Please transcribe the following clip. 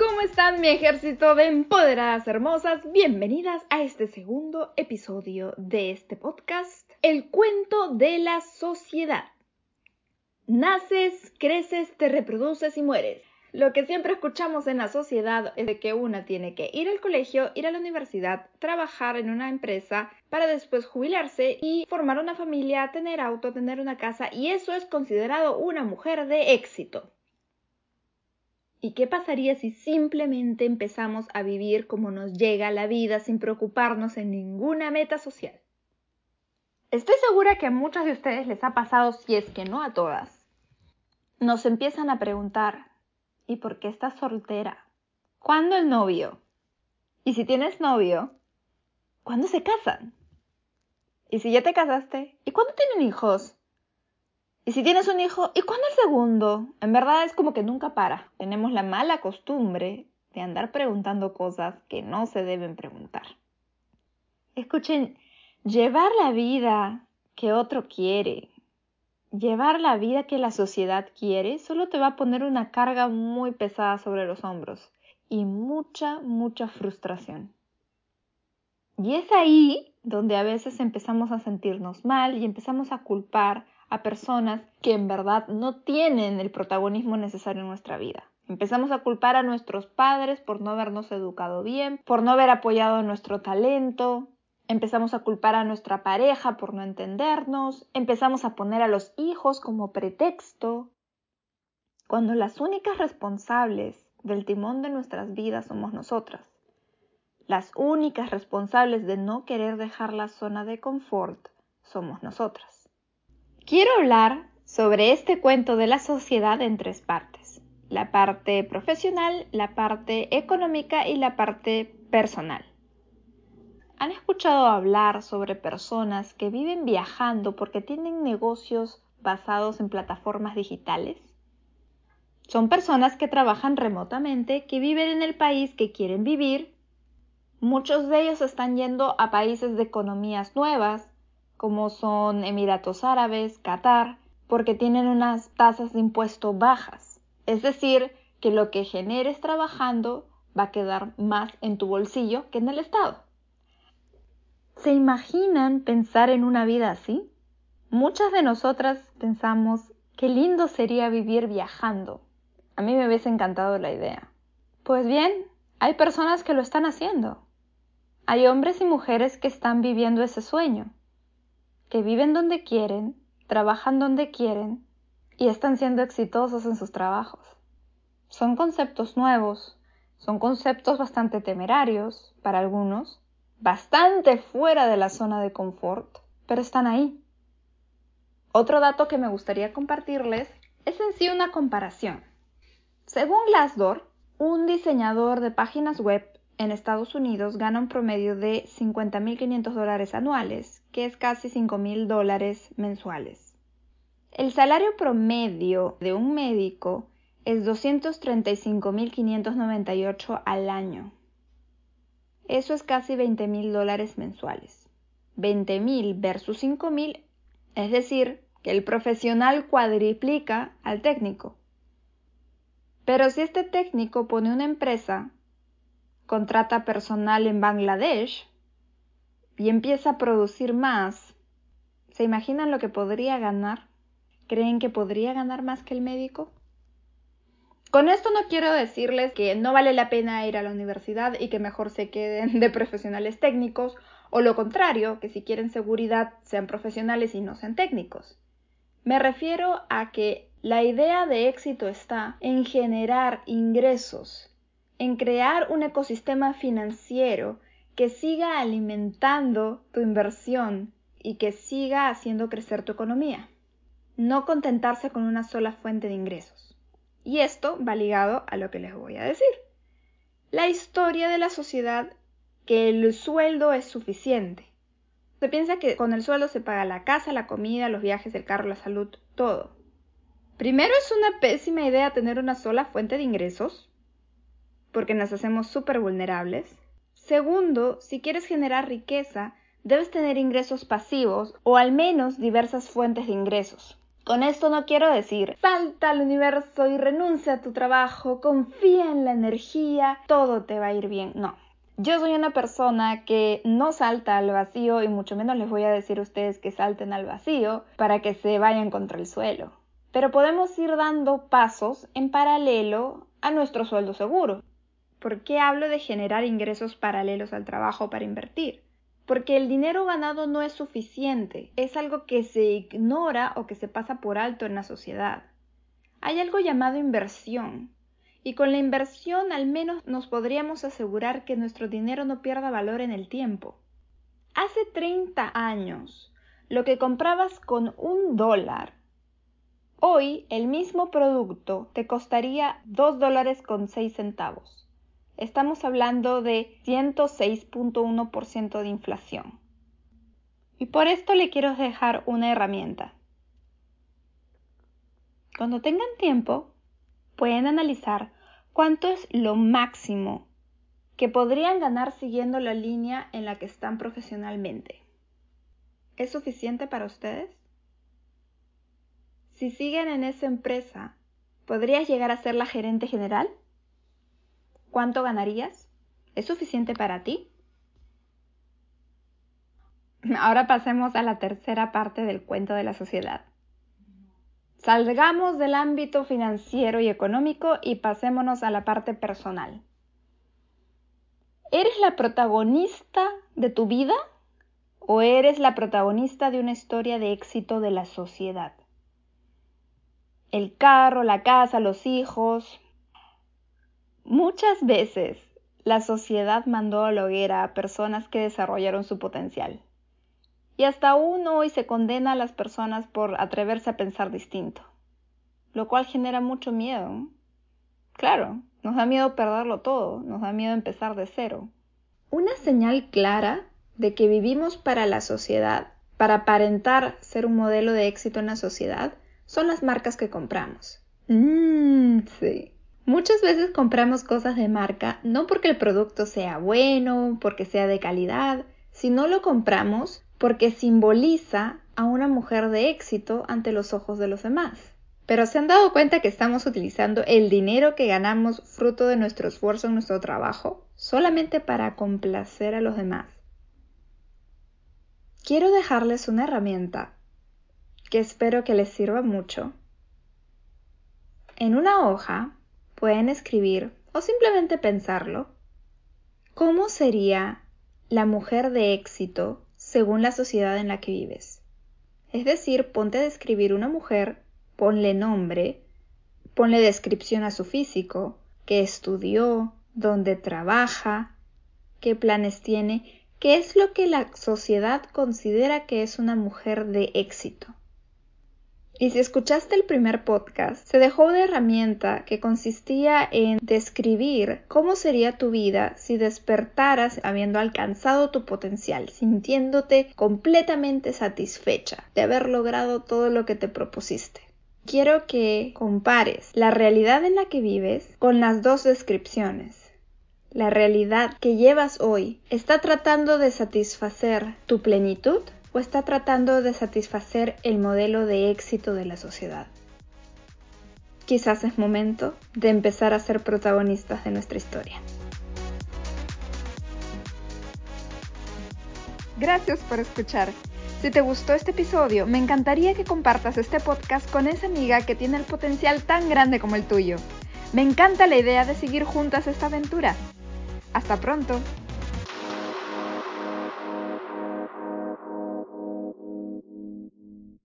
¿Cómo están mi ejército de empoderadas hermosas? Bienvenidas a este segundo episodio de este podcast, El cuento de la sociedad. Naces, creces, te reproduces y mueres. Lo que siempre escuchamos en la sociedad es de que una tiene que ir al colegio, ir a la universidad, trabajar en una empresa para después jubilarse y formar una familia, tener auto, tener una casa y eso es considerado una mujer de éxito. ¿Y qué pasaría si simplemente empezamos a vivir como nos llega la vida sin preocuparnos en ninguna meta social? Estoy segura que a muchas de ustedes les ha pasado, si es que no a todas. Nos empiezan a preguntar, ¿y por qué estás soltera? ¿Cuándo el novio? Y si tienes novio, ¿cuándo se casan? Y si ya te casaste, ¿y cuándo tienen hijos? Y si tienes un hijo, ¿y cuándo el segundo? En verdad es como que nunca para. Tenemos la mala costumbre de andar preguntando cosas que no se deben preguntar. Escuchen, llevar la vida que otro quiere, llevar la vida que la sociedad quiere, solo te va a poner una carga muy pesada sobre los hombros y mucha, mucha frustración. Y es ahí donde a veces empezamos a sentirnos mal y empezamos a culpar a personas que en verdad no tienen el protagonismo necesario en nuestra vida. Empezamos a culpar a nuestros padres por no habernos educado bien, por no haber apoyado nuestro talento, empezamos a culpar a nuestra pareja por no entendernos, empezamos a poner a los hijos como pretexto, cuando las únicas responsables del timón de nuestras vidas somos nosotras. Las únicas responsables de no querer dejar la zona de confort somos nosotras. Quiero hablar sobre este cuento de la sociedad en tres partes. La parte profesional, la parte económica y la parte personal. ¿Han escuchado hablar sobre personas que viven viajando porque tienen negocios basados en plataformas digitales? Son personas que trabajan remotamente, que viven en el país que quieren vivir. Muchos de ellos están yendo a países de economías nuevas, como son Emiratos Árabes, Qatar, porque tienen unas tasas de impuesto bajas. Es decir, que lo que generes trabajando va a quedar más en tu bolsillo que en el Estado. ¿Se imaginan pensar en una vida así? Muchas de nosotras pensamos, qué lindo sería vivir viajando. A mí me hubiese encantado la idea. Pues bien, hay personas que lo están haciendo. Hay hombres y mujeres que están viviendo ese sueño que viven donde quieren, trabajan donde quieren y están siendo exitosos en sus trabajos. Son conceptos nuevos, son conceptos bastante temerarios para algunos, bastante fuera de la zona de confort, pero están ahí. Otro dato que me gustaría compartirles es en sí una comparación. Según Glassdoor, un diseñador de páginas web en Estados Unidos gana un promedio de 50.500 dólares anuales que es casi 5 mil dólares mensuales. El salario promedio de un médico es 235.598 al año. Eso es casi 20 mil dólares mensuales. 20 mil versus 5 mil, es decir, que el profesional cuadriplica al técnico. Pero si este técnico pone una empresa, contrata personal en Bangladesh, y empieza a producir más, ¿se imaginan lo que podría ganar? ¿Creen que podría ganar más que el médico? Con esto no quiero decirles que no vale la pena ir a la universidad y que mejor se queden de profesionales técnicos, o lo contrario, que si quieren seguridad sean profesionales y no sean técnicos. Me refiero a que la idea de éxito está en generar ingresos, en crear un ecosistema financiero que siga alimentando tu inversión y que siga haciendo crecer tu economía. No contentarse con una sola fuente de ingresos. Y esto va ligado a lo que les voy a decir. La historia de la sociedad que el sueldo es suficiente. Se piensa que con el sueldo se paga la casa, la comida, los viajes, el carro, la salud, todo. Primero es una pésima idea tener una sola fuente de ingresos, porque nos hacemos súper vulnerables. Segundo, si quieres generar riqueza, debes tener ingresos pasivos o al menos diversas fuentes de ingresos. Con esto no quiero decir, salta al universo y renuncia a tu trabajo, confía en la energía, todo te va a ir bien. No. Yo soy una persona que no salta al vacío y mucho menos les voy a decir a ustedes que salten al vacío para que se vayan contra el suelo. Pero podemos ir dando pasos en paralelo a nuestro sueldo seguro. ¿Por qué hablo de generar ingresos paralelos al trabajo para invertir? Porque el dinero ganado no es suficiente, es algo que se ignora o que se pasa por alto en la sociedad. Hay algo llamado inversión, y con la inversión al menos nos podríamos asegurar que nuestro dinero no pierda valor en el tiempo. Hace 30 años, lo que comprabas con un dólar, hoy el mismo producto te costaría 2 dólares con 6 centavos. Estamos hablando de 106.1% de inflación. Y por esto le quiero dejar una herramienta. Cuando tengan tiempo, pueden analizar cuánto es lo máximo que podrían ganar siguiendo la línea en la que están profesionalmente. ¿Es suficiente para ustedes? Si siguen en esa empresa, ¿podrías llegar a ser la gerente general? ¿Cuánto ganarías? ¿Es suficiente para ti? Ahora pasemos a la tercera parte del cuento de la sociedad. Salgamos del ámbito financiero y económico y pasémonos a la parte personal. ¿Eres la protagonista de tu vida o eres la protagonista de una historia de éxito de la sociedad? El carro, la casa, los hijos, Muchas veces la sociedad mandó a la hoguera a personas que desarrollaron su potencial. Y hasta aún hoy se condena a las personas por atreverse a pensar distinto, lo cual genera mucho miedo. Claro, nos da miedo perderlo todo, nos da miedo empezar de cero. Una señal clara de que vivimos para la sociedad, para aparentar ser un modelo de éxito en la sociedad, son las marcas que compramos. Mmm, sí. Muchas veces compramos cosas de marca no porque el producto sea bueno, porque sea de calidad, sino lo compramos porque simboliza a una mujer de éxito ante los ojos de los demás. Pero se han dado cuenta que estamos utilizando el dinero que ganamos fruto de nuestro esfuerzo en nuestro trabajo solamente para complacer a los demás. Quiero dejarles una herramienta que espero que les sirva mucho. En una hoja pueden escribir o simplemente pensarlo. ¿Cómo sería la mujer de éxito según la sociedad en la que vives? Es decir, ponte a describir una mujer, ponle nombre, ponle descripción a su físico, qué estudió, dónde trabaja, qué planes tiene, qué es lo que la sociedad considera que es una mujer de éxito. Y si escuchaste el primer podcast, se dejó una herramienta que consistía en describir cómo sería tu vida si despertaras habiendo alcanzado tu potencial, sintiéndote completamente satisfecha de haber logrado todo lo que te propusiste. Quiero que compares la realidad en la que vives con las dos descripciones. La realidad que llevas hoy está tratando de satisfacer tu plenitud o está tratando de satisfacer el modelo de éxito de la sociedad. Quizás es momento de empezar a ser protagonistas de nuestra historia. Gracias por escuchar. Si te gustó este episodio, me encantaría que compartas este podcast con esa amiga que tiene el potencial tan grande como el tuyo. Me encanta la idea de seguir juntas esta aventura. Hasta pronto.